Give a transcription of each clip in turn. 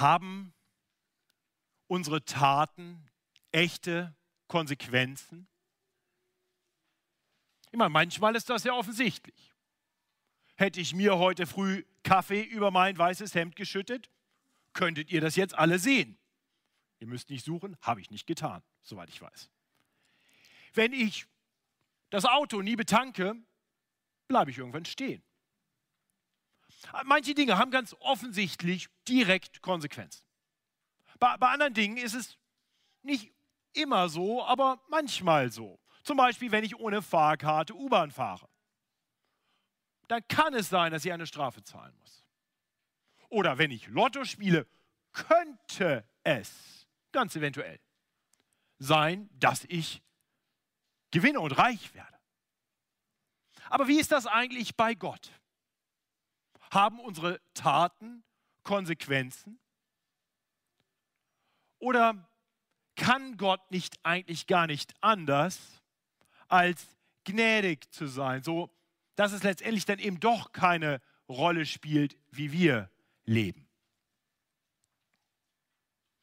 Haben unsere Taten echte Konsequenzen? Ich meine, manchmal ist das ja offensichtlich. Hätte ich mir heute früh Kaffee über mein weißes Hemd geschüttet, könntet ihr das jetzt alle sehen. Ihr müsst nicht suchen, habe ich nicht getan, soweit ich weiß. Wenn ich das Auto nie betanke, bleibe ich irgendwann stehen. Manche Dinge haben ganz offensichtlich direkt Konsequenzen. Bei, bei anderen Dingen ist es nicht immer so, aber manchmal so. Zum Beispiel, wenn ich ohne Fahrkarte U-Bahn fahre. Dann kann es sein, dass ich eine Strafe zahlen muss. Oder wenn ich Lotto spiele, könnte es ganz eventuell sein, dass ich gewinne und reich werde. Aber wie ist das eigentlich bei Gott? Haben unsere Taten Konsequenzen? Oder kann Gott nicht eigentlich gar nicht anders, als gnädig zu sein, so dass es letztendlich dann eben doch keine Rolle spielt, wie wir leben?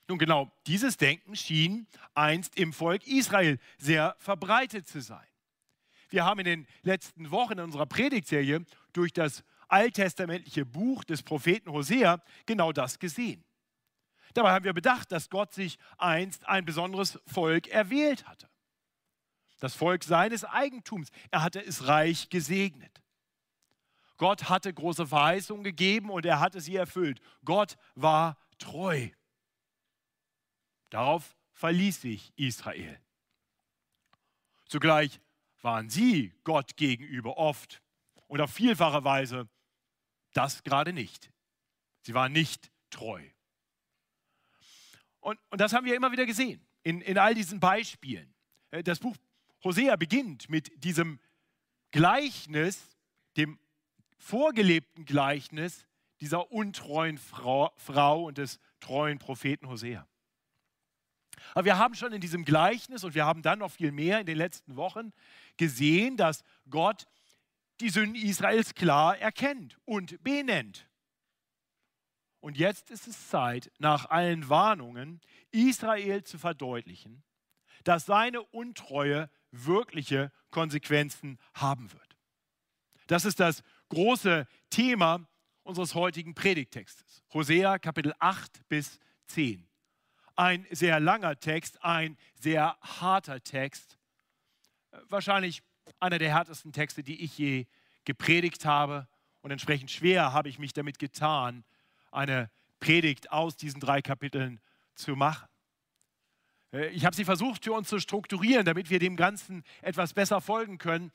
Nun genau, dieses Denken schien einst im Volk Israel sehr verbreitet zu sein. Wir haben in den letzten Wochen in unserer Predigtserie durch das alttestamentliche Buch des Propheten Hosea genau das gesehen. Dabei haben wir bedacht, dass Gott sich einst ein besonderes Volk erwählt hatte. Das Volk seines Eigentums. Er hatte es reich gesegnet. Gott hatte große Verheißungen gegeben und er hatte sie erfüllt. Gott war treu. Darauf verließ sich Israel. Zugleich waren sie Gott gegenüber oft und auf vielfache Weise das gerade nicht. Sie waren nicht treu. Und, und das haben wir immer wieder gesehen in, in all diesen Beispielen. Äh, das Buch Hosea beginnt mit diesem Gleichnis, dem vorgelebten Gleichnis dieser untreuen Frau, Frau und des treuen Propheten Hosea. Aber wir haben schon in diesem Gleichnis und wir haben dann noch viel mehr in den letzten Wochen gesehen, dass Gott die Sünden Israels klar erkennt und benennt. Und jetzt ist es Zeit, nach allen Warnungen Israel zu verdeutlichen, dass seine Untreue wirkliche Konsequenzen haben wird. Das ist das große Thema unseres heutigen Predigtextes. Hosea Kapitel 8 bis 10. Ein sehr langer Text, ein sehr harter Text. Wahrscheinlich einer der härtesten Texte, die ich je gepredigt habe. Und entsprechend schwer habe ich mich damit getan, eine Predigt aus diesen drei Kapiteln zu machen. Äh, ich habe sie versucht für uns zu strukturieren, damit wir dem Ganzen etwas besser folgen können.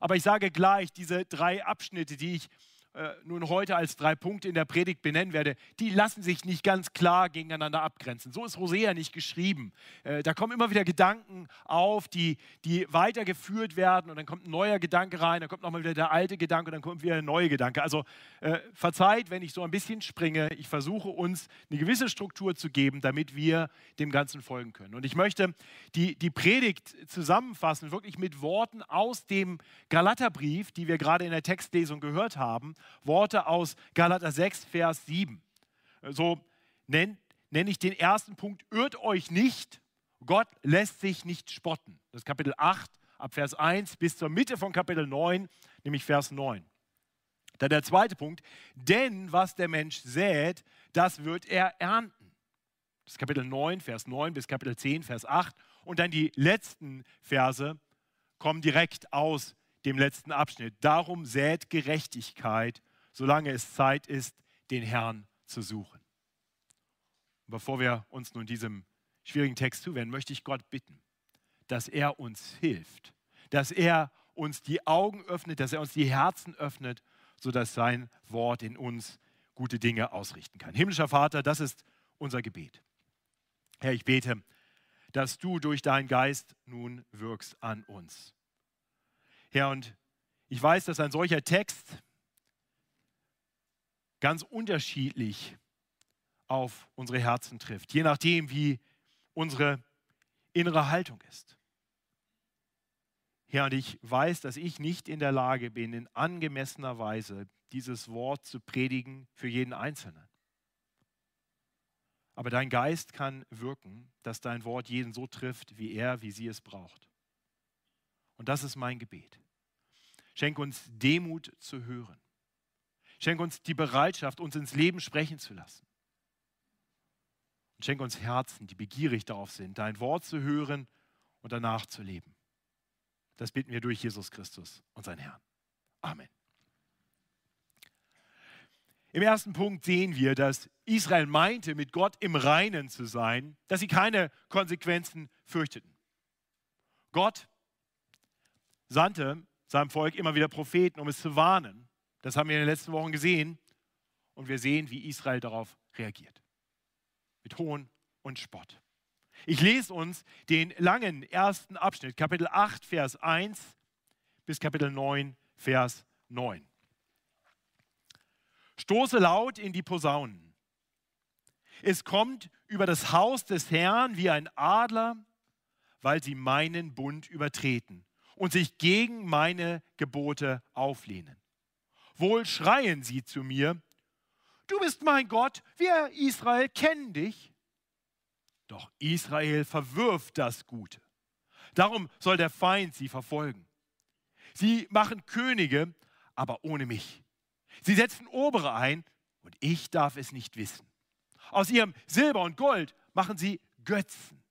Aber ich sage gleich, diese drei Abschnitte, die ich äh, nun heute als drei Punkte in der Predigt benennen werde, die lassen sich nicht ganz klar gegeneinander abgrenzen. So ist Hosea nicht geschrieben. Äh, da kommen immer wieder Gedanken auf, die, die weitergeführt werden und dann kommt ein neuer Gedanke rein, dann kommt nochmal wieder der alte Gedanke und dann kommt wieder ein neuer Gedanke. Also äh, verzeiht, wenn ich so ein bisschen springe. Ich versuche uns eine gewisse Struktur zu geben, damit wir dem Ganzen folgen können. Und ich möchte die, die Predigt zusammenfassen, wirklich mit Worten aus dem Galaterbrief, die wir gerade in der Textlesung gehört haben Worte aus Galater 6, Vers 7. So nenne nenn ich den ersten Punkt, irrt euch nicht, Gott lässt sich nicht spotten. Das ist Kapitel 8, ab Vers 1 bis zur Mitte von Kapitel 9, nämlich Vers 9. Dann der zweite Punkt, denn was der Mensch sät, das wird er ernten. Das ist Kapitel 9, Vers 9 bis Kapitel 10, Vers 8. Und dann die letzten Verse kommen direkt aus dem letzten Abschnitt. Darum sät Gerechtigkeit, solange es Zeit ist, den Herrn zu suchen. Und bevor wir uns nun diesem schwierigen Text zuwenden, möchte ich Gott bitten, dass er uns hilft, dass er uns die Augen öffnet, dass er uns die Herzen öffnet, sodass sein Wort in uns gute Dinge ausrichten kann. Himmlischer Vater, das ist unser Gebet. Herr, ich bete, dass du durch deinen Geist nun wirkst an uns. Herr, und ich weiß, dass ein solcher Text ganz unterschiedlich auf unsere Herzen trifft, je nachdem, wie unsere innere Haltung ist. Herr, und ich weiß, dass ich nicht in der Lage bin, in angemessener Weise dieses Wort zu predigen für jeden Einzelnen. Aber dein Geist kann wirken, dass dein Wort jeden so trifft, wie er, wie sie es braucht. Und das ist mein Gebet. Schenk uns Demut zu hören. Schenk uns die Bereitschaft, uns ins Leben sprechen zu lassen. Und schenk uns Herzen, die begierig darauf sind, dein Wort zu hören und danach zu leben. Das bitten wir durch Jesus Christus, unseren Herrn. Amen. Im ersten Punkt sehen wir, dass Israel meinte, mit Gott im Reinen zu sein, dass sie keine Konsequenzen fürchteten. Gott sandte seinem Volk immer wieder Propheten, um es zu warnen. Das haben wir in den letzten Wochen gesehen. Und wir sehen, wie Israel darauf reagiert. Mit Hohn und Spott. Ich lese uns den langen ersten Abschnitt, Kapitel 8, Vers 1 bis Kapitel 9, Vers 9. Stoße laut in die Posaunen. Es kommt über das Haus des Herrn wie ein Adler, weil sie meinen Bund übertreten und sich gegen meine Gebote auflehnen. Wohl schreien sie zu mir, du bist mein Gott, wir Israel kennen dich. Doch Israel verwirft das Gute. Darum soll der Feind sie verfolgen. Sie machen Könige, aber ohne mich. Sie setzen Obere ein und ich darf es nicht wissen. Aus ihrem Silber und Gold machen sie Götzen,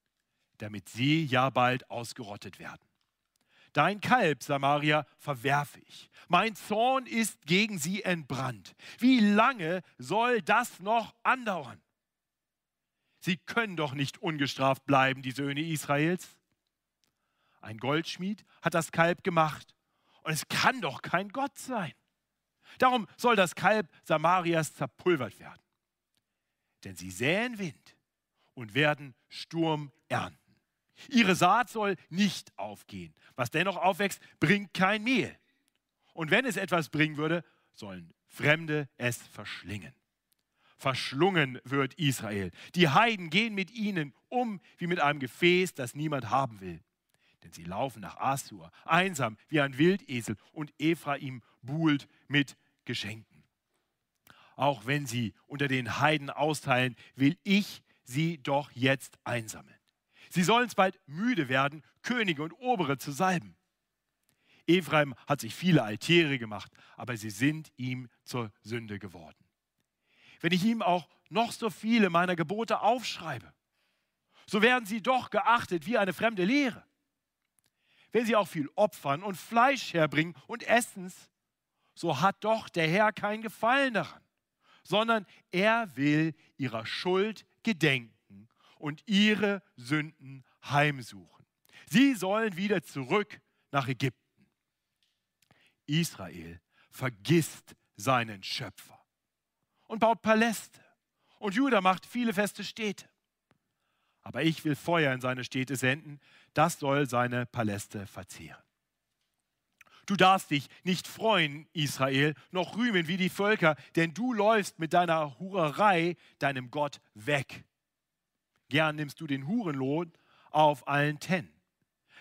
damit sie ja bald ausgerottet werden. Dein Kalb, Samaria, verwerfe ich. Mein Zorn ist gegen sie entbrannt. Wie lange soll das noch andauern? Sie können doch nicht ungestraft bleiben, die Söhne Israels. Ein Goldschmied hat das Kalb gemacht und es kann doch kein Gott sein. Darum soll das Kalb Samarias zerpulvert werden. Denn sie säen Wind und werden Sturm ernten. Ihre Saat soll nicht aufgehen. Was dennoch aufwächst, bringt kein Mehl. Und wenn es etwas bringen würde, sollen Fremde es verschlingen. Verschlungen wird Israel. Die Heiden gehen mit ihnen um wie mit einem Gefäß, das niemand haben will. Denn sie laufen nach Assur, einsam wie ein Wildesel, und Ephraim buhlt mit Geschenken. Auch wenn sie unter den Heiden austeilen, will ich sie doch jetzt einsammeln. Sie sollen es bald müde werden, Könige und Obere zu salben. Ephraim hat sich viele Altäre gemacht, aber sie sind ihm zur Sünde geworden. Wenn ich ihm auch noch so viele meiner Gebote aufschreibe, so werden sie doch geachtet wie eine fremde Lehre. Wenn sie auch viel opfern und Fleisch herbringen und essen's, so hat doch der Herr kein Gefallen daran, sondern er will ihrer Schuld gedenken und ihre Sünden heimsuchen. Sie sollen wieder zurück nach Ägypten. Israel vergisst seinen Schöpfer und baut Paläste. Und Judah macht viele feste Städte. Aber ich will Feuer in seine Städte senden, das soll seine Paläste verzehren. Du darfst dich nicht freuen, Israel, noch rühmen wie die Völker, denn du läufst mit deiner Hurerei deinem Gott weg. Gern nimmst du den Hurenlohn auf allen Ten.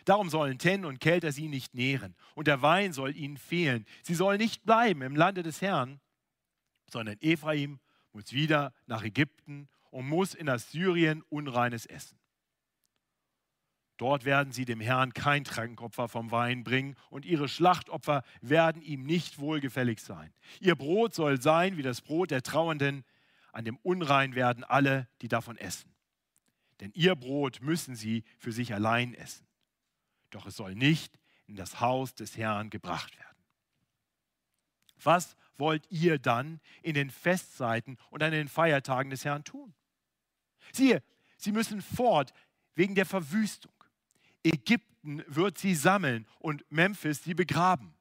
Darum sollen Ten und Kelter sie nicht nähren, und der Wein soll ihnen fehlen. Sie sollen nicht bleiben im Lande des Herrn, sondern Ephraim muss wieder nach Ägypten und muss in Assyrien unreines essen. Dort werden sie dem Herrn kein Trankopfer vom Wein bringen und ihre Schlachtopfer werden ihm nicht wohlgefällig sein. Ihr Brot soll sein wie das Brot der Trauernden, an dem Unrein werden alle, die davon essen denn ihr Brot müssen sie für sich allein essen. Doch es soll nicht in das Haus des Herrn gebracht werden. Was wollt ihr dann in den Festzeiten und an den Feiertagen des Herrn tun? Siehe, sie müssen fort wegen der Verwüstung. Ägypten wird sie sammeln und Memphis sie begraben.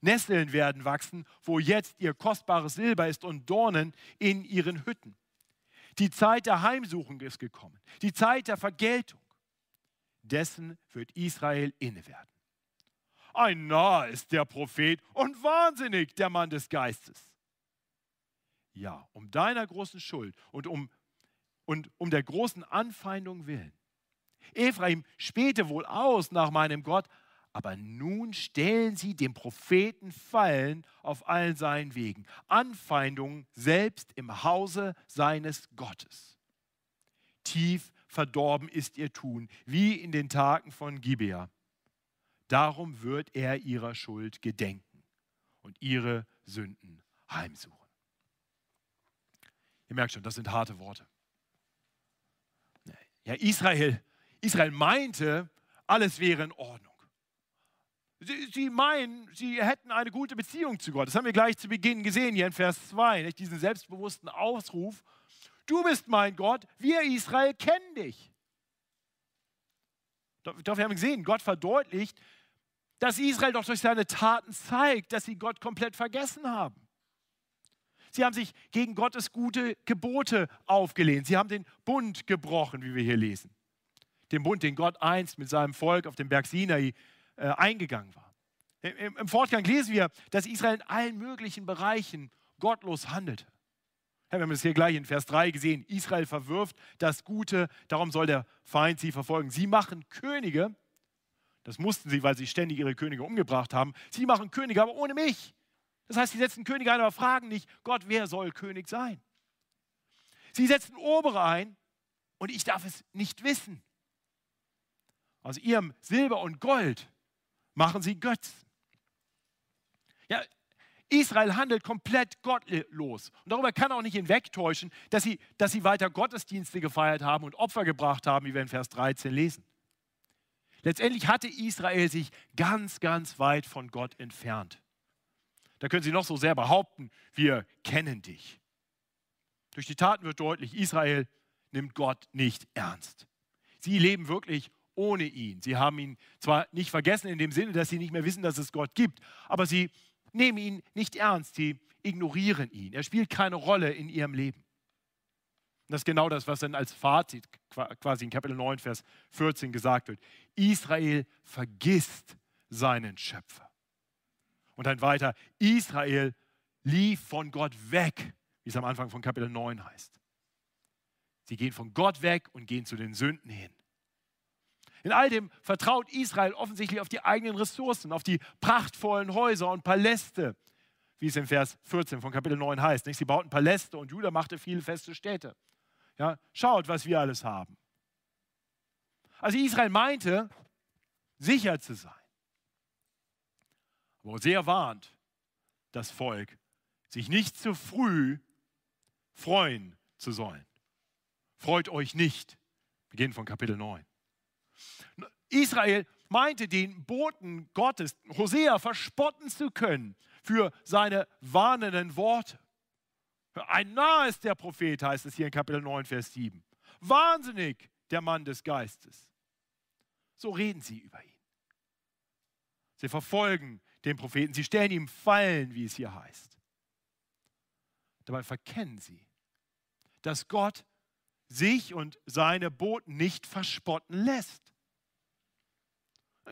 Nesseln werden wachsen, wo jetzt ihr kostbares Silber ist und Dornen in ihren Hütten. Die Zeit der Heimsuchung ist gekommen. Die Zeit der Vergeltung. Dessen wird Israel inne werden. Ein Narr ist der Prophet und wahnsinnig der Mann des Geistes. Ja, um deiner großen Schuld und um, und um der großen Anfeindung willen. Ephraim spähte wohl aus nach meinem Gott, aber nun stellen sie dem Propheten Fallen auf allen seinen Wegen, Anfeindungen selbst im Hause seines Gottes. tief verdorben ist ihr Tun, wie in den Tagen von Gibea. Darum wird er ihrer Schuld gedenken und ihre Sünden heimsuchen. Ihr merkt schon, das sind harte Worte. Ja, Israel, Israel meinte, alles wäre in Ordnung. Sie, sie, meinen, sie hätten eine gute Beziehung zu Gott. Das haben wir gleich zu Beginn gesehen, hier in Vers 2, nicht? diesen selbstbewussten Ausruf. Du bist mein Gott, wir Israel kennen dich. Doch wir haben gesehen, Gott verdeutlicht, dass Israel doch durch seine Taten zeigt, dass sie Gott komplett vergessen haben. Sie haben sich gegen Gottes gute Gebote aufgelehnt. Sie haben den Bund gebrochen, wie wir hier lesen. Den Bund, den Gott einst mit seinem Volk auf dem Berg Sinai äh, eingegangen war. Im, Fortgang lesen wir, dass Israel in allen möglichen Bereichen gottlos handelte. Wir haben es hier gleich in Vers 3 gesehen. Israel verwirft das Gute, darum soll der Feind sie verfolgen. Sie machen Könige, das mussten sie, weil sie ständig ihre Könige umgebracht haben. Sie machen Könige, aber ohne mich. Das heißt, sie setzen Könige ein, aber fragen nicht, Gott, wer soll König sein? Sie setzen Obere ein und ich darf es nicht wissen. Aus ihrem Silber und Gold machen sie Götzen. Ja, Israel handelt komplett gottlos. Und darüber kann auch nicht hinwegtäuschen, dass sie, dass sie weiter Gottesdienste gefeiert haben und Opfer gebracht haben, wie wir in Vers 13 lesen. Letztendlich hatte Israel sich ganz, ganz weit von Gott entfernt. Da können sie noch so sehr behaupten, wir kennen dich. Durch die Taten wird deutlich, Israel nimmt Gott nicht ernst. Sie leben wirklich ohne ihn. Sie haben ihn zwar nicht vergessen in dem Sinne, dass sie nicht mehr wissen, dass es Gott gibt, aber sie nehmen ihn nicht ernst. Sie ignorieren ihn. Er spielt keine Rolle in ihrem Leben. Und das ist genau das, was dann als Fazit quasi in Kapitel 9, Vers 14 gesagt wird. Israel vergisst seinen Schöpfer. Und dann weiter, Israel lief von Gott weg, wie es am Anfang von Kapitel 9 heißt. Sie gehen von Gott weg und gehen zu den Sünden hin. In all dem vertraut Israel offensichtlich auf die eigenen Ressourcen, auf die prachtvollen Häuser und Paläste, wie es im Vers 14 von Kapitel 9 heißt. Sie bauten Paläste und Judah machte viele feste Städte. Ja, schaut, was wir alles haben. Also Israel meinte, sicher zu sein. Aber sehr warnt das Volk, sich nicht zu früh freuen zu sollen. Freut euch nicht. Beginn von Kapitel 9. Israel meinte den Boten Gottes, Hosea, verspotten zu können für seine warnenden Worte. Ein Narr ist der Prophet, heißt es hier in Kapitel 9, Vers 7. Wahnsinnig, der Mann des Geistes. So reden sie über ihn. Sie verfolgen den Propheten, sie stellen ihm Fallen, wie es hier heißt. Dabei verkennen sie, dass Gott sich und seine Boten nicht verspotten lässt.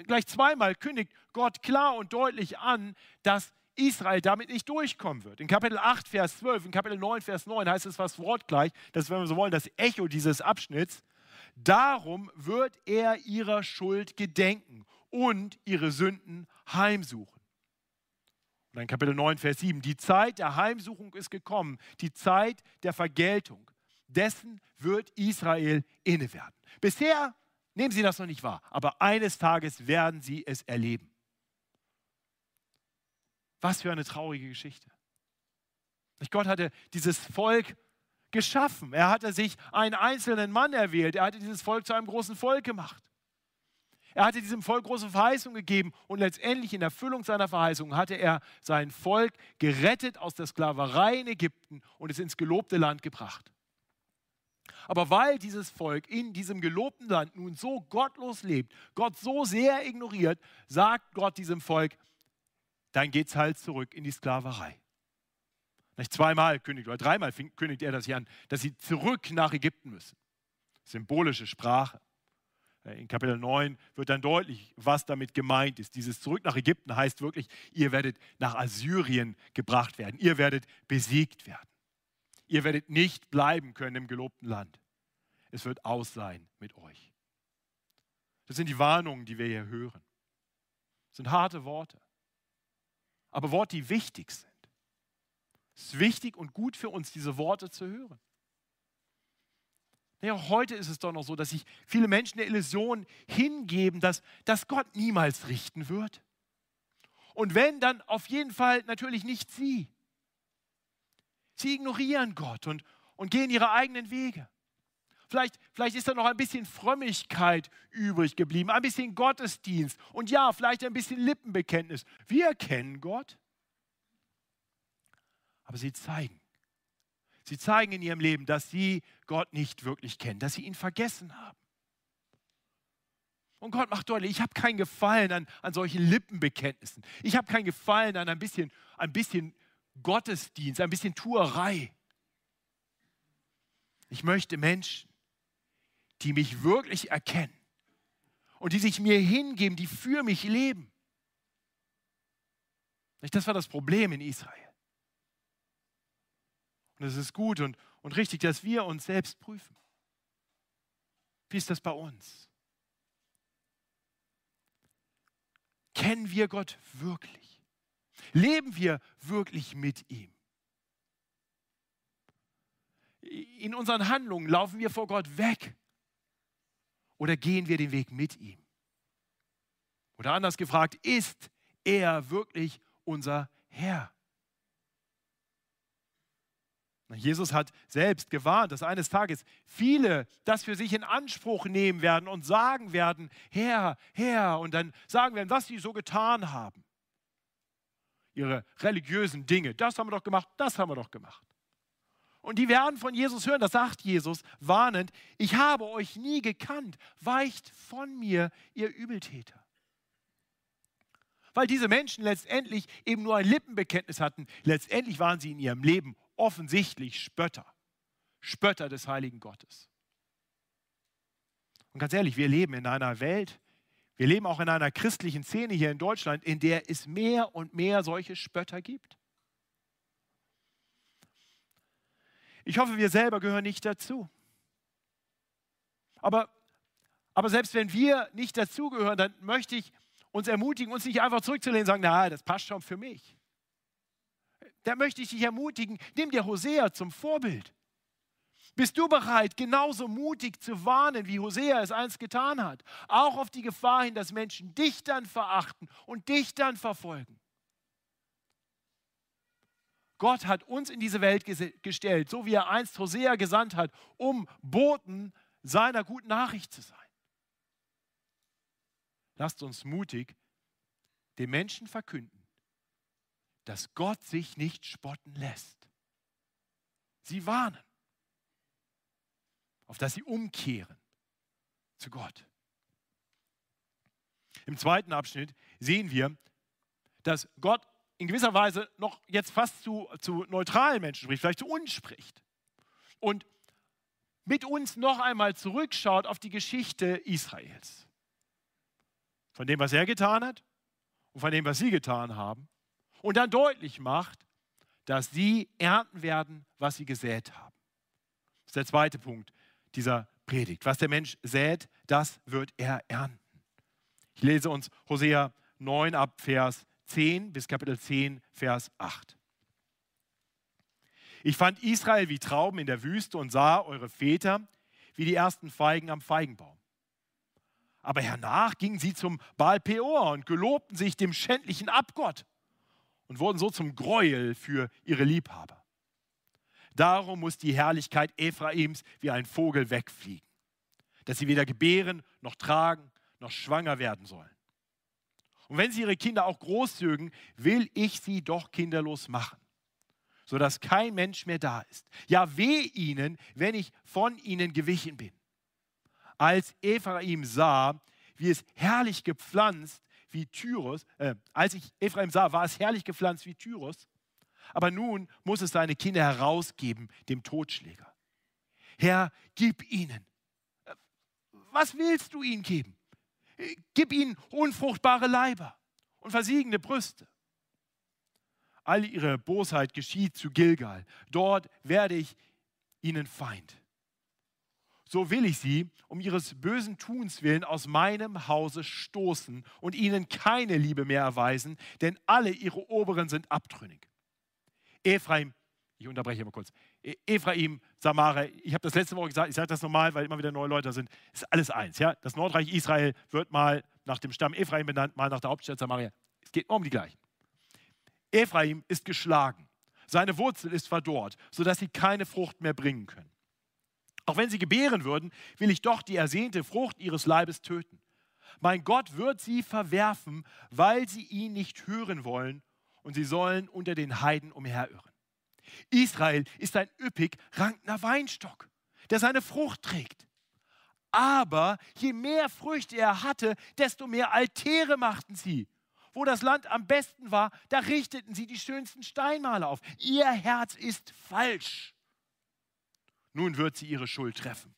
Gleich zweimal kündigt Gott klar und deutlich an, dass Israel damit nicht durchkommen wird. In Kapitel 8, Vers 12, in Kapitel 9, Vers 9 heißt es fast wortgleich, das wenn wir so wollen, das Echo dieses Abschnitts. Darum wird er ihrer Schuld gedenken und ihre Sünden heimsuchen. Und dann Kapitel 9, Vers 7. Die Zeit der Heimsuchung ist gekommen, die Zeit der Vergeltung. Dessen wird Israel inne werden. Bisher nehmen Sie das noch nicht wahr, aber eines Tages werden Sie es erleben. Was für eine traurige Geschichte. Gott hatte dieses Volk geschaffen. Er hatte sich einen einzelnen Mann erwählt. Er hatte dieses Volk zu einem großen Volk gemacht. Er hatte diesem Volk große Verheißungen gegeben und letztendlich in Erfüllung seiner Verheißungen hatte er sein Volk gerettet aus der Sklaverei in Ägypten und es ins gelobte Land gebracht. Aber weil dieses Volk in diesem gelobten Land nun so gottlos lebt, Gott so sehr ignoriert, sagt Gott diesem Volk, dann geht es halt zurück in die Sklaverei. Nicht zweimal kündigt oder dreimal kündigt er das hier an, dass sie zurück nach Ägypten müssen. Symbolische Sprache. Äh, in Kapitel 9 wird dann deutlich, was damit gemeint ist. Dieses Zurück nach Ägypten heißt wirklich, ihr werdet nach Assyrien gebracht werden. Ihr werdet besiegt werden. Ihr werdet nicht bleiben können im gelobten Land. Es wird aus sein mit euch. Das sind die Warnungen, die wir hier hören. Das sind harte Worte aber Worte, die wichtig sind. Es ist wichtig und gut für uns, diese Worte zu hören. Naja, heute ist es doch noch so, dass sich viele Menschen der Illusion hingeben, dass, dass Gott niemals richten wird. Und wenn, dann auf jeden Fall natürlich nicht sie. Sie ignorieren Gott und, und gehen ihre eigenen Wege. Vielleicht, vielleicht ist da noch ein bisschen Frömmigkeit übrig geblieben, ein bisschen Gottesdienst und ja, vielleicht ein bisschen Lippenbekenntnis. Wir kennen Gott. Aber sie zeigen, sie zeigen in ihrem Leben, dass sie Gott nicht wirklich kennen, dass sie ihn vergessen haben. Und Gott macht deutlich, ich habe kein Gefallen an, an solchen Lippenbekenntnissen. Ich habe kein Gefallen an ein bisschen, ein bisschen Gottesdienst, ein bisschen Tuerei. Ich möchte Menschen, die mich wirklich erkennen und die sich mir hingeben, die für mich leben. Das war das Problem in Israel. Und es ist gut und, und richtig, dass wir uns selbst prüfen. Wie ist das bei uns? Kennen wir Gott wirklich? Leben wir wirklich mit ihm? In unseren Handlungen laufen wir vor Gott weg oder gehen wir den Weg mit ihm? Oder anders gefragt, ist er wirklich unser Herr? Jesus hat selbst gewarnt, dass eines Tages viele das für sich in Anspruch nehmen werden und sagen werden, Herr, Herr, und dann sagen werden, was sie so getan haben. Ihre religiösen Dinge, das haben wir doch gemacht, das haben wir doch gemacht. Und die werden von Jesus hören, das sagt Jesus warnend, ich habe euch nie gekannt, weicht von mir, ihr Übeltäter. Weil diese Menschen letztendlich eben nur ein Lippenbekenntnis hatten, letztendlich waren sie in ihrem Leben offensichtlich Spötter, Spötter des heiligen Gottes. Und ganz ehrlich, wir leben in einer Welt, wir leben auch in einer christlichen Szene hier in Deutschland, in der es mehr und mehr solche Spötter gibt. Ich hoffe, wir selber gehören nicht dazu. Aber, aber selbst wenn wir nicht dazugehören, dann möchte ich uns ermutigen, uns nicht einfach zurückzulehnen und sagen, na, das passt schon für mich. Da möchte ich dich ermutigen, nimm dir Hosea zum Vorbild. Bist du bereit, genauso mutig zu warnen, wie Hosea es einst getan hat? Auch auf die Gefahr hin, dass Menschen dich dann verachten und dich dann verfolgen. Gott hat uns in diese Welt gestellt, so wie er einst Hosea gesandt hat, um Boten seiner guten Nachricht zu sein. Lasst uns mutig den Menschen verkünden, dass Gott sich nicht spotten lässt. Sie warnen, auf dass sie umkehren zu Gott. Im zweiten Abschnitt sehen wir, dass Gott in gewisser Weise noch jetzt fast zu, zu neutralen Menschen spricht, vielleicht zu uns spricht. Und mit uns noch einmal zurückschaut auf die Geschichte Israels. Von dem, was er getan hat und von dem, was sie getan haben. Und dann deutlich macht, dass sie ernten werden, was sie gesät haben. Das ist der zweite Punkt dieser Predigt. Was der Mensch sät, das wird er ernten. Ich lese uns Hosea 9 ab Vers 10 bis Kapitel 10, Vers 8. Ich fand Israel wie Trauben in der Wüste und sah eure Väter wie die ersten Feigen am Feigenbaum. Aber hernach gingen sie zum Baal Peor und gelobten sich dem schändlichen Abgott und wurden so zum Gräuel für ihre Liebhaber. Darum muss die Herrlichkeit Ephraims wie ein Vogel wegfliegen, dass sie weder gebären noch tragen noch schwanger werden sollen. Und wenn sie ihre Kinder auch großzögen, will ich sie doch kinderlos machen, sodass kein Mensch mehr da ist. Ja, weh ihnen, wenn ich von ihnen gewichen bin. Als Ephraim sah, wie es herrlich gepflanzt wie Tyrus, äh, als ich Ephraim sah, war es herrlich gepflanzt wie Tyrus, aber nun muss es seine Kinder herausgeben, dem Totschläger. Herr, gib ihnen. Was willst du ihnen geben? Gib ihnen unfruchtbare Leiber und versiegende Brüste. All ihre Bosheit geschieht zu Gilgal. Dort werde ich ihnen Feind. So will ich sie um ihres bösen Tuns willen aus meinem Hause stoßen und ihnen keine Liebe mehr erweisen, denn alle ihre Oberen sind abtrünnig. Ephraim ich unterbreche mal kurz. E, Ephraim, Samaria, ich habe das letzte Woche gesagt, ich sage das normal, weil immer wieder neue Leute sind, ist alles eins. Ja? Das Nordreich Israel wird mal nach dem Stamm Ephraim benannt, mal nach der Hauptstadt Samaria. Es geht um die gleichen. Ephraim ist geschlagen. Seine Wurzel ist verdorrt, sodass sie keine Frucht mehr bringen können. Auch wenn sie gebären würden, will ich doch die ersehnte Frucht ihres Leibes töten. Mein Gott wird sie verwerfen, weil sie ihn nicht hören wollen und sie sollen unter den Heiden umherirren. Israel ist ein üppig rankender Weinstock, der seine Frucht trägt. Aber je mehr Früchte er hatte, desto mehr Altäre machten sie. Wo das Land am besten war, da richteten sie die schönsten Steinmale auf. Ihr Herz ist falsch. Nun wird sie ihre Schuld treffen.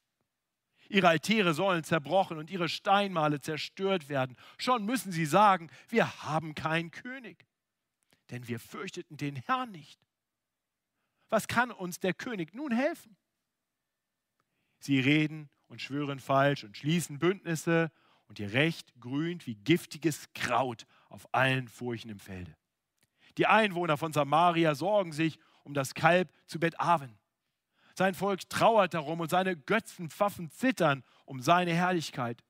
Ihre Altäre sollen zerbrochen und ihre Steinmale zerstört werden. Schon müssen sie sagen, wir haben keinen König, denn wir fürchteten den Herrn nicht. Was kann uns der König nun helfen? Sie reden und schwören falsch und schließen Bündnisse und ihr Recht grünt wie giftiges Kraut auf allen Furchen im Felde. Die Einwohner von Samaria sorgen sich um das Kalb zu Bet-Aven. Sein Volk trauert darum und seine Götzenpfaffen zittern um seine Herrlichkeit,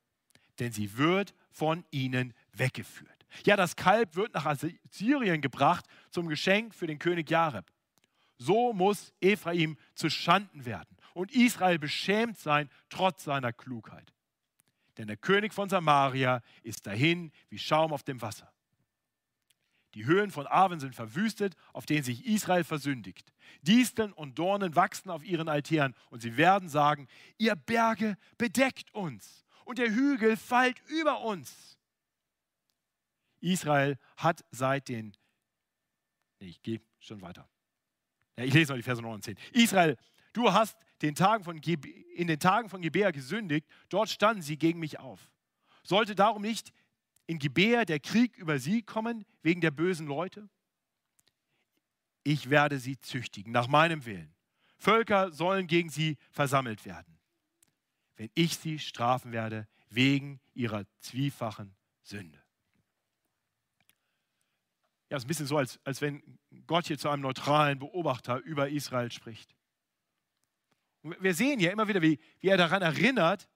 denn sie wird von ihnen weggeführt. Ja, das Kalb wird nach Assyrien gebracht zum Geschenk für den König Jareb. So muss Ephraim zu Schanden werden und Israel beschämt sein trotz seiner Klugheit. Denn der König von Samaria ist dahin wie Schaum auf dem Wasser. Die Höhen von Aven sind verwüstet, auf denen sich Israel versündigt. Disteln und Dornen wachsen auf ihren Altären und sie werden sagen, ihr Berge bedeckt uns und der Hügel fällt über uns. Israel hat seit den, nee, ich gehe schon weiter. Ja, ich lese noch die Verse 9 und 10. Israel, du hast den Tagen von in den Tagen von Gebea gesündigt, dort standen sie gegen mich auf. Sollte darum nicht in Gebea der Krieg über sie kommen wegen der bösen Leute? Ich werde sie züchtigen nach meinem Willen. Völker sollen gegen sie versammelt werden, wenn ich sie strafen werde wegen ihrer zwiefachen Sünde. Ja, ist ein bisschen so, als, als wenn Gott hier zu einem neutralen Beobachter über Israel spricht. Und wir sehen ja immer wieder, wie, wie er daran erinnert,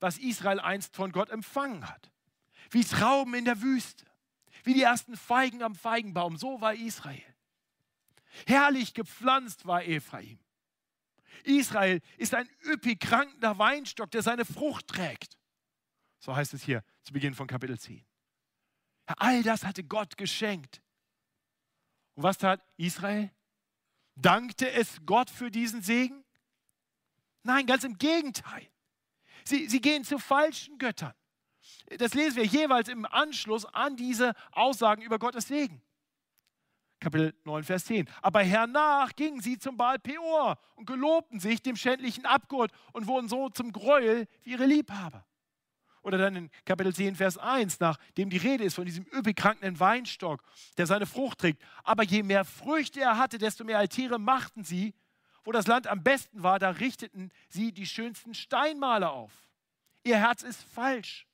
was Israel einst von Gott empfangen hat. Wie Trauben in der Wüste, wie die ersten Feigen am Feigenbaum, so war Israel. Herrlich gepflanzt war Ephraim. Israel ist ein üppig krankender Weinstock, der seine Frucht trägt. So heißt es hier zu Beginn von Kapitel 10. All das hatte Gott geschenkt. Und was tat Israel? Dankte es Gott für diesen Segen? Nein, ganz im Gegenteil. Sie, sie gehen zu falschen Göttern. Das lesen wir jeweils im Anschluss an diese Aussagen über Gottes Segen. Kapitel 9, Vers 10. Aber hernach gingen sie zum Baal Peor und gelobten sich dem schändlichen Abgurt und wurden so zum Gräuel wie ihre Liebhaber. Oder dann in Kapitel 10, Vers 1, nachdem die Rede ist von diesem übelkrankenden Weinstock, der seine Frucht trägt. Aber je mehr Früchte er hatte, desto mehr Altäre machten sie. Wo das Land am besten war, da richteten sie die schönsten Steinmale auf. Ihr Herz ist falsch.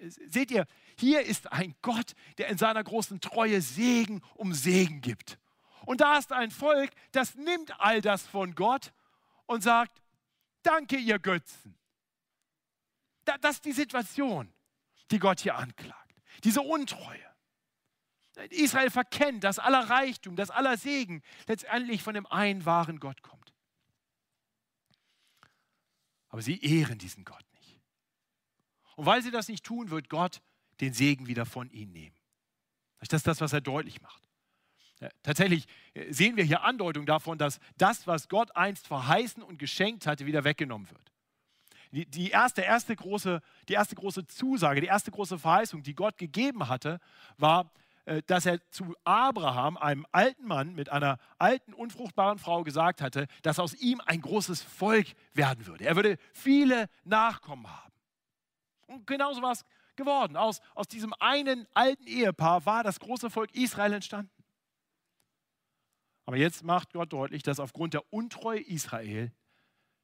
Seht ihr, hier ist ein Gott, der in seiner großen Treue Segen um Segen gibt. Und da ist ein Volk, das nimmt all das von Gott und sagt, danke ihr Götzen. Das ist die Situation, die Gott hier anklagt. Diese Untreue. Israel verkennt, dass aller Reichtum, dass aller Segen letztendlich von dem einen wahren Gott kommt. Aber sie ehren diesen Gott nicht. Und weil sie das nicht tun, wird Gott den Segen wieder von ihnen nehmen. Das ist das, was er deutlich macht. Tatsächlich äh, sehen wir hier Andeutung davon, dass das, was Gott einst verheißen und geschenkt hatte, wieder weggenommen wird. Die, die, erste, erste große, die erste große Zusage, die erste große Verheißung, die Gott gegeben hatte, war, äh, dass er zu Abraham, einem alten Mann mit einer alten, unfruchtbaren Frau, gesagt hatte, dass aus ihm ein großes Volk werden würde. Er würde viele Nachkommen haben. Und genauso war es geworden. Aus, aus diesem einen alten Ehepaar war das große Volk Israel entstanden. Aber jetzt macht Gott deutlich, dass aufgrund der Untreue Israel,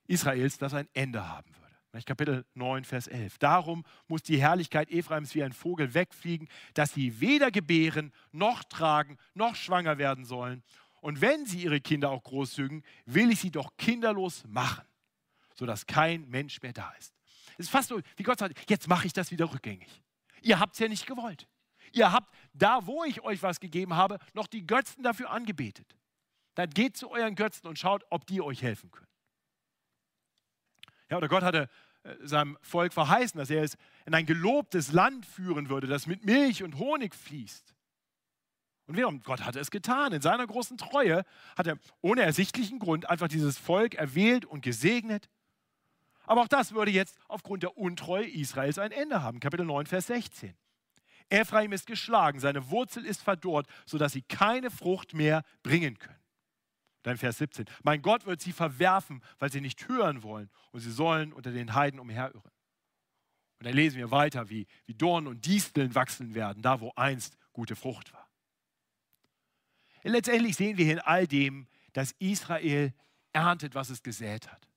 Israels das ein Ende haben wird. Kapitel 9, Vers 11. Darum muss die Herrlichkeit Ephraims wie ein Vogel wegfliegen, dass sie weder gebären, noch tragen, noch schwanger werden sollen. Und wenn sie ihre Kinder auch großzügen, will ich sie doch kinderlos machen, sodass kein Mensch mehr da ist. Es ist fast so, wie Gott sagt, jetzt mache ich das wieder rückgängig. Ihr habt es ja nicht gewollt. Ihr habt da, wo ich euch was gegeben habe, noch die Götzen dafür angebetet. Dann geht zu euren Götzen und schaut, ob die euch helfen können. Ja, oder Gott hatte äh, seinem Volk verheißen, dass er es in ein gelobtes Land führen würde, das mit Milch und Honig fließt. Und wiederum, Gott hatte es getan. In seiner großen Treue hat er ohne ersichtlichen Grund einfach dieses Volk erwählt und gesegnet. Aber auch das würde jetzt aufgrund der Untreue Israels ein Ende haben. Kapitel 9, Vers 16. Ephraim ist geschlagen, seine Wurzel ist verdorrt, sodass sie keine Frucht mehr bringen können. Dann Vers 17. Mein Gott wird sie verwerfen, weil sie nicht hören wollen und sie sollen unter den Heiden umherirren. Und dann lesen wir weiter, wie, wie Dornen und Disteln wachsen werden, da wo einst gute Frucht war. Letztendlich sehen wir in all dem, dass Israel erntet, was es gesät hat.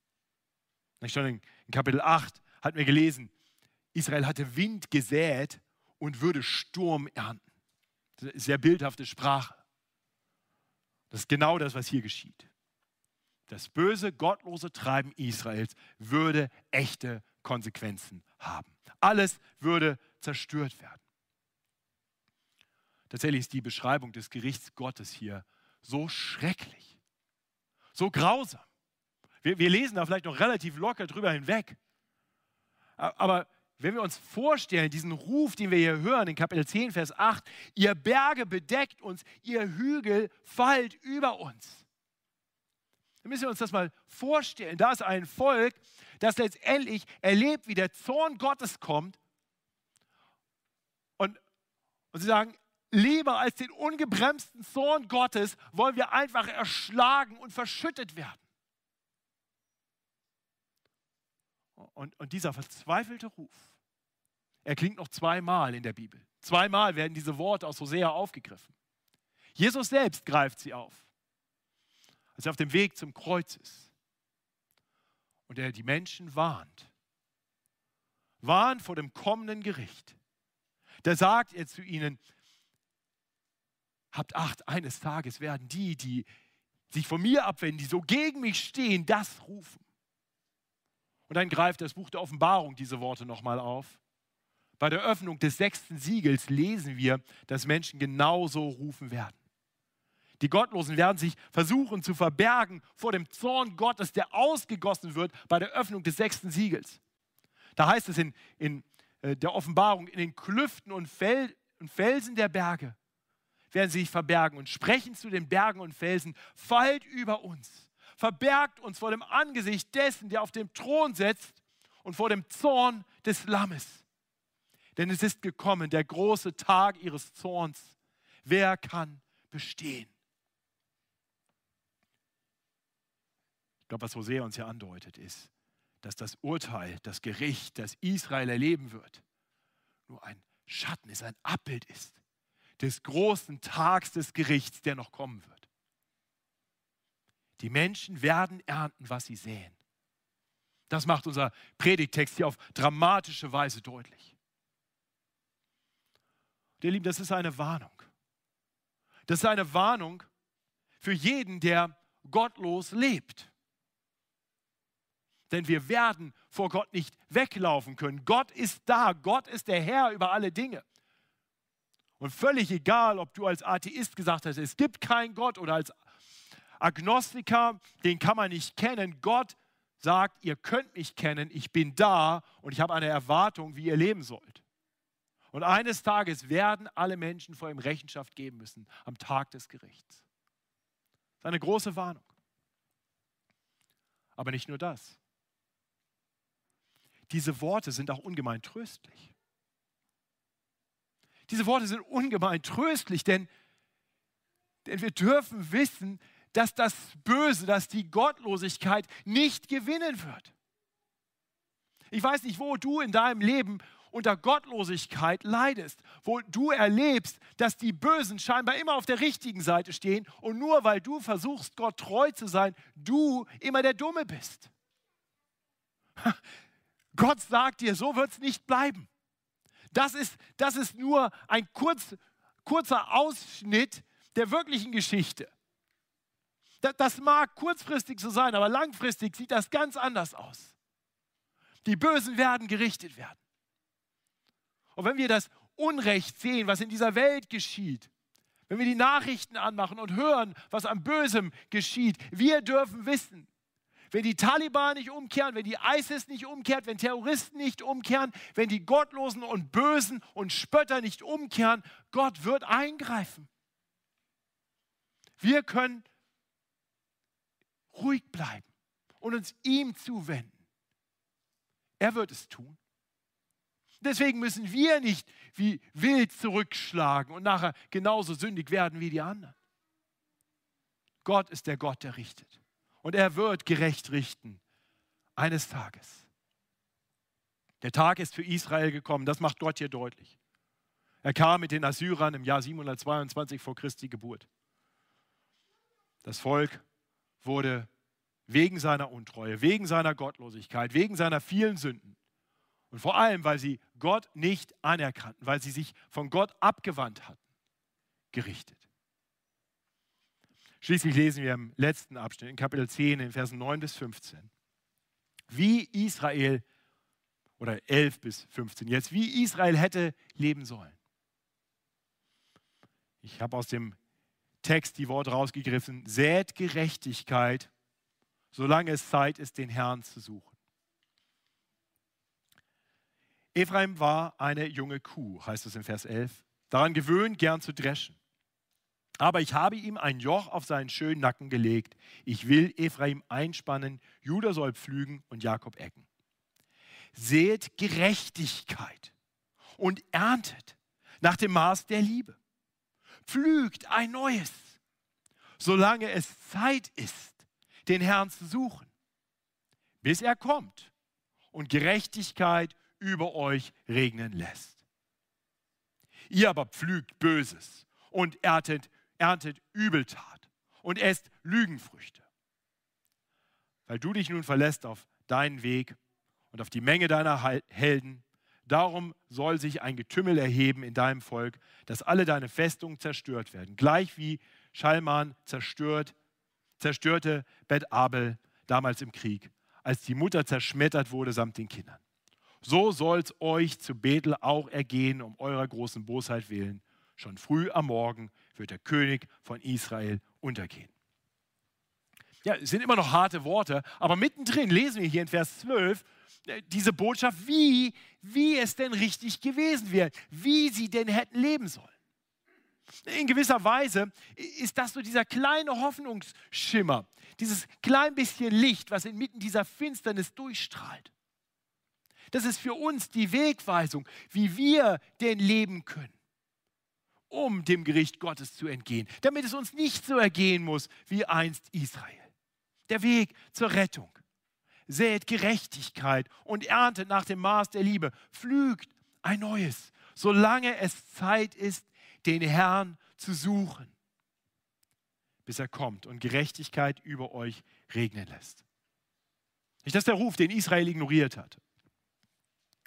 Schon in Kapitel 8 hatten wir gelesen, Israel hatte Wind gesät und würde Sturm ernten. Sehr bildhafte Sprache. Das ist genau das, was hier geschieht. Das böse, gottlose Treiben Israels würde echte Konsequenzen haben. Alles würde zerstört werden. Tatsächlich ist die Beschreibung des Gerichts Gottes hier so schrecklich, so grausam. Wir, wir lesen da vielleicht noch relativ locker drüber hinweg. Aber wenn wir uns vorstellen, diesen Ruf, den wir hier hören in Kapitel 10, Vers 8, ihr Berge bedeckt uns, ihr Hügel fallt über uns. Dann müssen wir uns das mal vorstellen. Da ist ein Volk, das letztendlich erlebt, wie der Zorn Gottes kommt. Und, und sie sagen, lieber als den ungebremsten Zorn Gottes wollen wir einfach erschlagen und verschüttet werden. Und, und dieser verzweifelte Ruf, er klingt noch zweimal in der Bibel. Zweimal werden diese Worte aus Hosea aufgegriffen. Jesus selbst greift sie auf, als er auf dem Weg zum Kreuz ist und er die Menschen warnt. Warnt vor dem kommenden Gericht. Da sagt er zu ihnen, habt Acht, eines Tages werden die, die sich von mir abwenden, die so gegen mich stehen, das rufen. Und dann greift das Buch der Offenbarung diese Worte nochmal auf. Bei der Öffnung des sechsten Siegels lesen wir, dass Menschen genauso rufen werden. Die Gottlosen werden sich versuchen zu verbergen vor dem Zorn Gottes, der ausgegossen wird bei der Öffnung des sechsten Siegels. Da heißt es in, in äh, der Offenbarung, in den Klüften und, Fel und Felsen der Berge werden sie sich verbergen und sprechen zu den Bergen und Felsen, fallt über uns verbergt uns vor dem Angesicht dessen, der auf dem Thron sitzt und vor dem Zorn des Lammes. Denn es ist gekommen, der große Tag ihres Zorns. Wer kann bestehen? Ich glaube, was Hosea uns hier andeutet, ist, dass das Urteil, das Gericht, das Israel erleben wird, nur ein Schatten ist, ein Abbild ist des großen Tags des Gerichts, der noch kommen wird. Die Menschen werden ernten, was sie säen. Das macht unser Predigtext hier auf dramatische Weise deutlich. Ihr Lieben, das ist eine Warnung. Das ist eine Warnung für jeden, der gottlos lebt. Denn wir werden vor Gott nicht weglaufen können. Gott ist da. Gott ist der Herr über alle Dinge. Und völlig egal, ob du als Atheist gesagt hast, es gibt keinen Gott oder als Agnostiker, den kann man nicht kennen. Gott sagt, ihr könnt mich kennen, ich bin da und ich habe eine Erwartung, wie ihr leben sollt. Und eines Tages werden alle Menschen vor ihm Rechenschaft geben müssen, am Tag des Gerichts. Das ist eine große Warnung. Aber nicht nur das. Diese Worte sind auch ungemein tröstlich. Diese Worte sind ungemein tröstlich, denn, denn wir dürfen wissen, dass das Böse, dass die Gottlosigkeit nicht gewinnen wird. Ich weiß nicht, wo du in deinem Leben unter Gottlosigkeit leidest, wo du erlebst, dass die Bösen scheinbar immer auf der richtigen Seite stehen und nur weil du versuchst, Gott treu zu sein, du immer der Dumme bist. Gott sagt dir, so wird es nicht bleiben. Das ist, das ist nur ein kurz, kurzer Ausschnitt der wirklichen Geschichte. Das mag kurzfristig so sein, aber langfristig sieht das ganz anders aus. Die Bösen werden gerichtet werden. Und wenn wir das Unrecht sehen, was in dieser Welt geschieht, wenn wir die Nachrichten anmachen und hören, was am Bösem geschieht, wir dürfen wissen, wenn die Taliban nicht umkehren, wenn die ISIS nicht umkehrt, wenn Terroristen nicht umkehren, wenn die Gottlosen und Bösen und Spötter nicht umkehren, Gott wird eingreifen. Wir können ruhig bleiben und uns ihm zuwenden. Er wird es tun. Deswegen müssen wir nicht wie wild zurückschlagen und nachher genauso sündig werden wie die anderen. Gott ist der Gott, der richtet. Und er wird gerecht richten eines Tages. Der Tag ist für Israel gekommen, das macht Gott hier deutlich. Er kam mit den Assyrern im Jahr 722 vor Christi Geburt. Das Volk wurde wegen seiner Untreue, wegen seiner Gottlosigkeit, wegen seiner vielen Sünden und vor allem, weil sie Gott nicht anerkannten, weil sie sich von Gott abgewandt hatten, gerichtet. Schließlich lesen wir im letzten Abschnitt, in Kapitel 10, in Versen 9 bis 15, wie Israel, oder 11 bis 15 jetzt, wie Israel hätte leben sollen. Ich habe aus dem Text die Worte rausgegriffen, sät Gerechtigkeit, solange es Zeit ist, den Herrn zu suchen. Ephraim war eine junge Kuh, heißt es in Vers 11, daran gewöhnt, gern zu dreschen. Aber ich habe ihm ein Joch auf seinen schönen Nacken gelegt. Ich will Ephraim einspannen, Judah soll pflügen und Jakob ecken. Seht Gerechtigkeit und erntet nach dem Maß der Liebe. Pflügt ein neues, solange es Zeit ist, den Herrn zu suchen, bis er kommt und Gerechtigkeit über euch regnen lässt. Ihr aber pflügt Böses und erntet erntet Übeltat und esst Lügenfrüchte. Weil du dich nun verlässt auf deinen Weg und auf die Menge deiner Helden, darum soll sich ein Getümmel erheben in deinem Volk, dass alle deine Festungen zerstört werden, gleich wie Schalman zerstört, zerstörte Bet Abel damals im Krieg, als die Mutter zerschmettert wurde samt den Kindern. So soll es euch zu Bethel auch ergehen, um eurer großen Bosheit willen. Schon früh am Morgen wird der König von Israel untergehen. Ja, es sind immer noch harte Worte, aber mittendrin lesen wir hier in Vers 12 äh, diese Botschaft, wie, wie es denn richtig gewesen wäre, wie sie denn hätten leben sollen. In gewisser Weise ist das so dieser kleine Hoffnungsschimmer, dieses klein bisschen Licht, was inmitten dieser Finsternis durchstrahlt. Das ist für uns die Wegweisung, wie wir denn leben können um dem Gericht Gottes zu entgehen, damit es uns nicht so ergehen muss wie einst Israel. Der Weg zur Rettung. Sät Gerechtigkeit und erntet nach dem Maß der Liebe. Pflügt ein neues, solange es Zeit ist, den Herrn zu suchen, bis er kommt und Gerechtigkeit über euch regnen lässt. Nicht, dass der Ruf, den Israel ignoriert hat.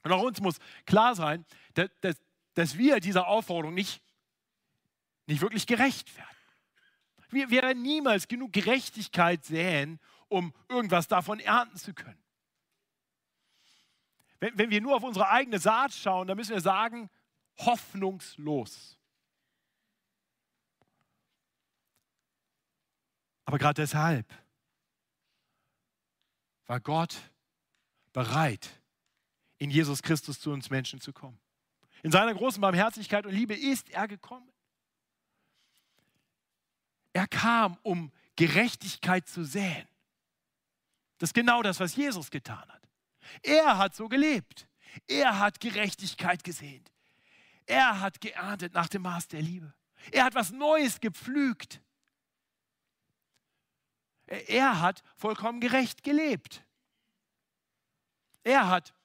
Und auch uns muss klar sein, dass, dass, dass wir dieser Aufforderung nicht nicht wirklich gerecht werden. Wir werden niemals genug Gerechtigkeit säen, um irgendwas davon ernten zu können. Wenn, wenn wir nur auf unsere eigene Saat schauen, dann müssen wir sagen, hoffnungslos. Aber gerade deshalb war Gott bereit, in Jesus Christus zu uns Menschen zu kommen. In seiner großen Barmherzigkeit und Liebe ist er gekommen. Er kam, um Gerechtigkeit zu säen. Das ist genau das, was Jesus getan hat. Er hat so gelebt. Er hat Gerechtigkeit gesehnt. Er hat geerntet nach dem Maß der Liebe. Er hat was Neues gepflügt. Er hat vollkommen gerecht gelebt. Er hat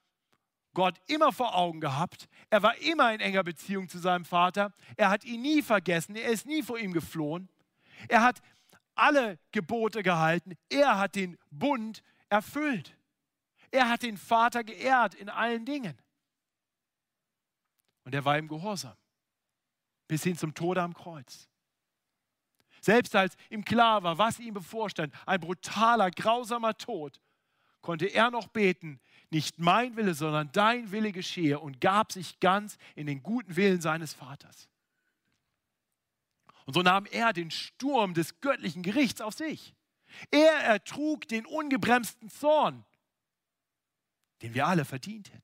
Gott immer vor Augen gehabt. Er war immer in enger Beziehung zu seinem Vater. Er hat ihn nie vergessen. Er ist nie vor ihm geflohen. Er hat alle Gebote gehalten. Er hat den Bund erfüllt. Er hat den Vater geehrt in allen Dingen. Und er war im Gehorsam bis hin zum Tode am Kreuz. Selbst als ihm klar war, was ihm bevorstand, ein brutaler, grausamer Tod, konnte er noch beten, nicht mein Wille, sondern dein Wille geschehe und gab sich ganz in den guten Willen seines Vaters. Und so nahm er den Sturm des göttlichen Gerichts auf sich. Er ertrug den ungebremsten Zorn, den wir alle verdient hätten.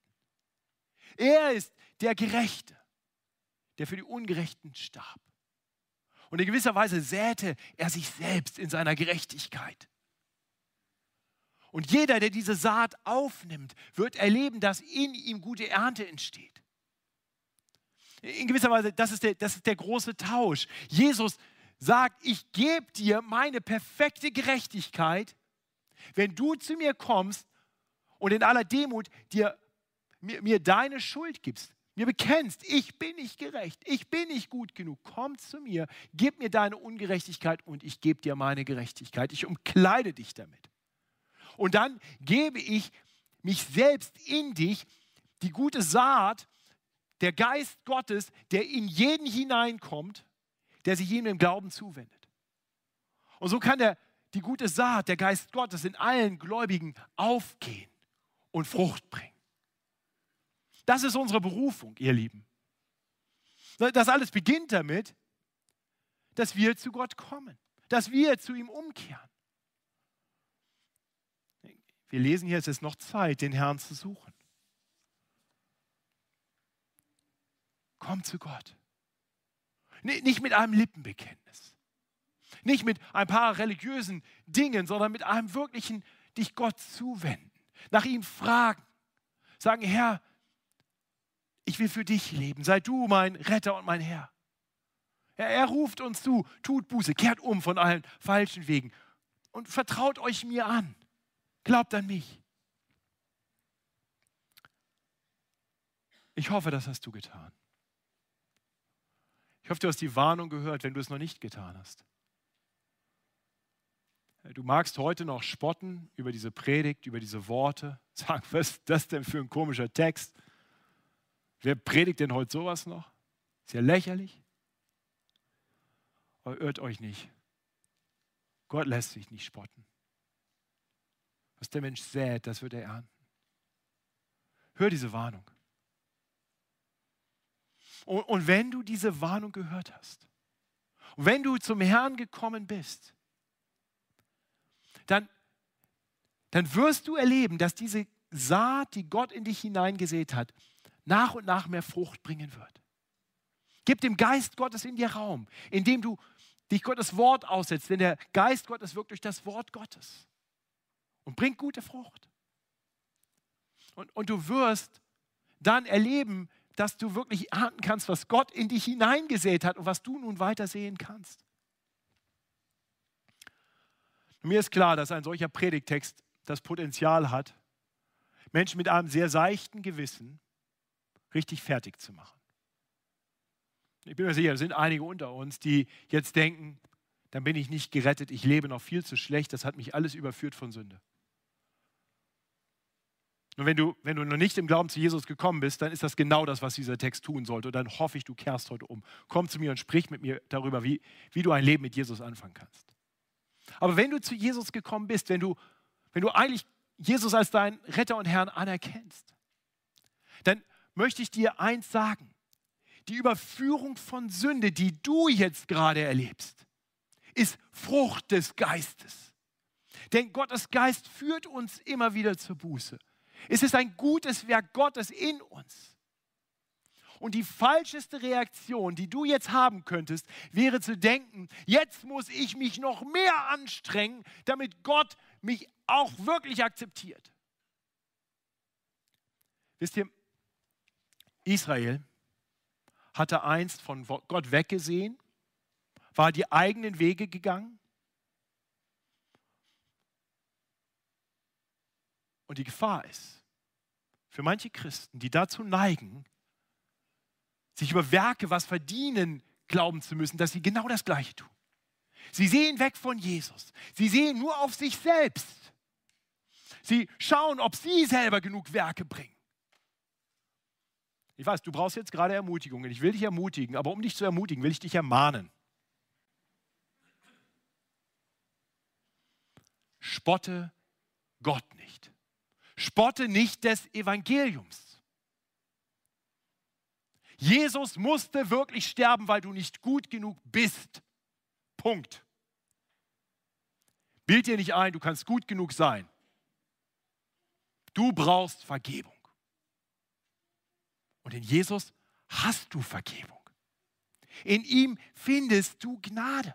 Er ist der Gerechte, der für die Ungerechten starb. Und in gewisser Weise säte er sich selbst in seiner Gerechtigkeit. Und jeder, der diese Saat aufnimmt, wird erleben, dass in ihm gute Ernte entsteht. In gewisser Weise, das ist der, das ist der große Tausch. Jesus sagt, ich gebe dir meine perfekte Gerechtigkeit, wenn du zu mir kommst und in aller Demut dir, mir, mir deine Schuld gibst, mir bekennst, ich bin nicht gerecht, ich bin nicht gut genug, komm zu mir, gib mir deine Ungerechtigkeit und ich gebe dir meine Gerechtigkeit. Ich umkleide dich damit. Und dann gebe ich mich selbst in dich, die gute Saat, der Geist Gottes, der in jeden hineinkommt, der sich ihm im Glauben zuwendet. Und so kann der, die gute Saat, der Geist Gottes in allen Gläubigen aufgehen und Frucht bringen. Das ist unsere Berufung, ihr Lieben. Das alles beginnt damit, dass wir zu Gott kommen, dass wir zu ihm umkehren. Wir lesen hier, es ist noch Zeit, den Herrn zu suchen. Komm zu Gott. Nicht mit einem Lippenbekenntnis. Nicht mit ein paar religiösen Dingen, sondern mit einem wirklichen dich Gott zuwenden. Nach ihm fragen. Sagen, Herr, ich will für dich leben. Sei du mein Retter und mein Herr. Er, er ruft uns zu, tut Buße, kehrt um von allen falschen Wegen und vertraut euch mir an. Glaubt an mich. Ich hoffe, das hast du getan. Ich hoffe, du hast die Warnung gehört, wenn du es noch nicht getan hast. Du magst heute noch spotten über diese Predigt, über diese Worte, sagen, was ist das denn für ein komischer Text? Wer predigt denn heute sowas noch? Ist ja lächerlich. Aber irrt euch nicht. Gott lässt sich nicht spotten. Was der Mensch sät, das wird er ernten. Hör diese Warnung. Und, und wenn du diese Warnung gehört hast, und wenn du zum Herrn gekommen bist, dann, dann wirst du erleben, dass diese Saat, die Gott in dich hineingesät hat, nach und nach mehr Frucht bringen wird. Gib dem Geist Gottes in dir Raum, indem du dich Gottes Wort aussetzt, denn der Geist Gottes wirkt durch das Wort Gottes und bringt gute Frucht. Und, und du wirst dann erleben, dass du wirklich ernten kannst, was Gott in dich hineingesät hat und was du nun weiter sehen kannst. Mir ist klar, dass ein solcher Predigtext das Potenzial hat, Menschen mit einem sehr seichten Gewissen richtig fertig zu machen. Ich bin mir sicher, es sind einige unter uns, die jetzt denken, dann bin ich nicht gerettet, ich lebe noch viel zu schlecht, das hat mich alles überführt von Sünde. Und wenn du, wenn du noch nicht im Glauben zu Jesus gekommen bist, dann ist das genau das, was dieser Text tun sollte. Und dann hoffe ich, du kehrst heute um. Komm zu mir und sprich mit mir darüber, wie, wie du ein Leben mit Jesus anfangen kannst. Aber wenn du zu Jesus gekommen bist, wenn du, wenn du eigentlich Jesus als deinen Retter und Herrn anerkennst, dann möchte ich dir eins sagen. Die Überführung von Sünde, die du jetzt gerade erlebst, ist Frucht des Geistes. Denn Gottes Geist führt uns immer wieder zur Buße. Es ist ein gutes Werk Gottes in uns. Und die falscheste Reaktion, die du jetzt haben könntest, wäre zu denken, jetzt muss ich mich noch mehr anstrengen, damit Gott mich auch wirklich akzeptiert. Wisst ihr, Israel hatte einst von Gott weggesehen, war die eigenen Wege gegangen. Und die Gefahr ist, für manche Christen, die dazu neigen, sich über Werke was verdienen, glauben zu müssen, dass sie genau das Gleiche tun. Sie sehen weg von Jesus. Sie sehen nur auf sich selbst. Sie schauen, ob sie selber genug Werke bringen. Ich weiß, du brauchst jetzt gerade Ermutigung. Ich will dich ermutigen, aber um dich zu ermutigen, will ich dich ermahnen. spotte Gott nicht. Spotte nicht des Evangeliums. Jesus musste wirklich sterben, weil du nicht gut genug bist. Punkt. Bild dir nicht ein, du kannst gut genug sein. Du brauchst Vergebung. Und in Jesus hast du Vergebung. In ihm findest du Gnade.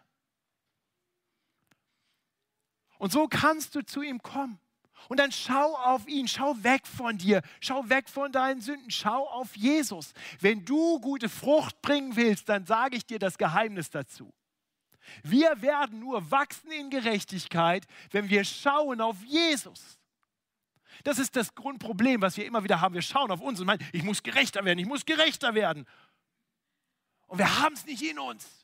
Und so kannst du zu ihm kommen. Und dann schau auf ihn, schau weg von dir, schau weg von deinen Sünden, schau auf Jesus. Wenn du gute Frucht bringen willst, dann sage ich dir das Geheimnis dazu. Wir werden nur wachsen in Gerechtigkeit, wenn wir schauen auf Jesus. Das ist das Grundproblem, was wir immer wieder haben. Wir schauen auf uns und meinen, ich muss gerechter werden, ich muss gerechter werden. Und wir haben es nicht in uns.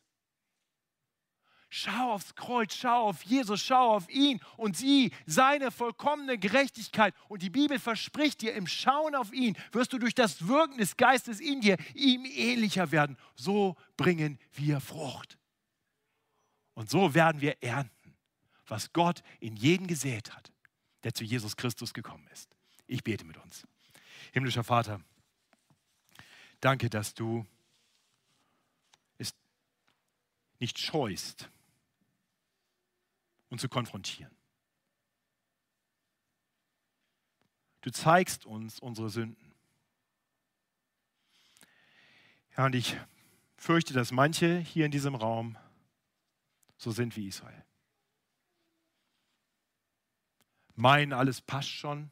Schau aufs Kreuz, schau auf Jesus, schau auf ihn und sieh seine vollkommene Gerechtigkeit. Und die Bibel verspricht dir, im Schauen auf ihn wirst du durch das Wirken des Geistes in dir ihm ähnlicher werden. So bringen wir Frucht. Und so werden wir ernten, was Gott in jeden gesät hat, der zu Jesus Christus gekommen ist. Ich bete mit uns. Himmlischer Vater, danke, dass du es nicht scheust, und zu konfrontieren. Du zeigst uns unsere Sünden. Ja, und ich fürchte, dass manche hier in diesem Raum so sind wie Israel. Meinen, alles passt schon,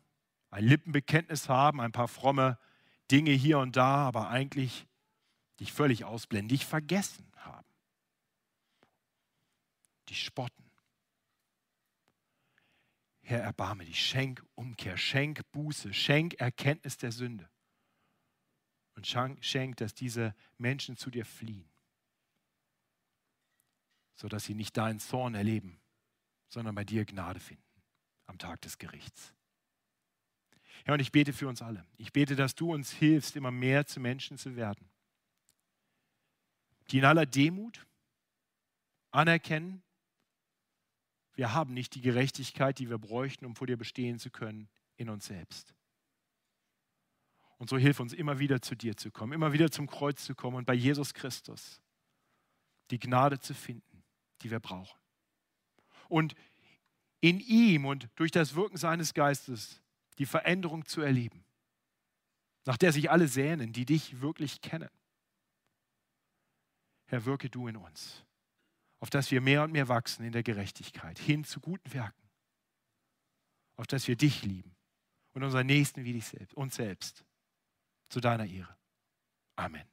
ein Lippenbekenntnis haben, ein paar fromme Dinge hier und da, aber eigentlich dich völlig ausblenden, dich vergessen haben. Die spotten. Herr, erbarme dich, schenk Umkehr, schenk Buße, schenk Erkenntnis der Sünde. Und schenk, dass diese Menschen zu dir fliehen, sodass sie nicht deinen Zorn erleben, sondern bei dir Gnade finden am Tag des Gerichts. Ja, und ich bete für uns alle. Ich bete, dass du uns hilfst, immer mehr zu Menschen zu werden, die in aller Demut anerkennen, wir haben nicht die Gerechtigkeit, die wir bräuchten, um vor dir bestehen zu können, in uns selbst. Und so hilf uns immer wieder zu dir zu kommen, immer wieder zum Kreuz zu kommen und bei Jesus Christus die Gnade zu finden, die wir brauchen. Und in ihm und durch das Wirken seines Geistes die Veränderung zu erleben, nach der sich alle sehnen, die dich wirklich kennen. Herr, wirke du in uns auf dass wir mehr und mehr wachsen in der Gerechtigkeit, hin zu guten Werken, auf dass wir dich lieben und unseren Nächsten wie dich selbst, uns selbst, zu deiner Ehre. Amen.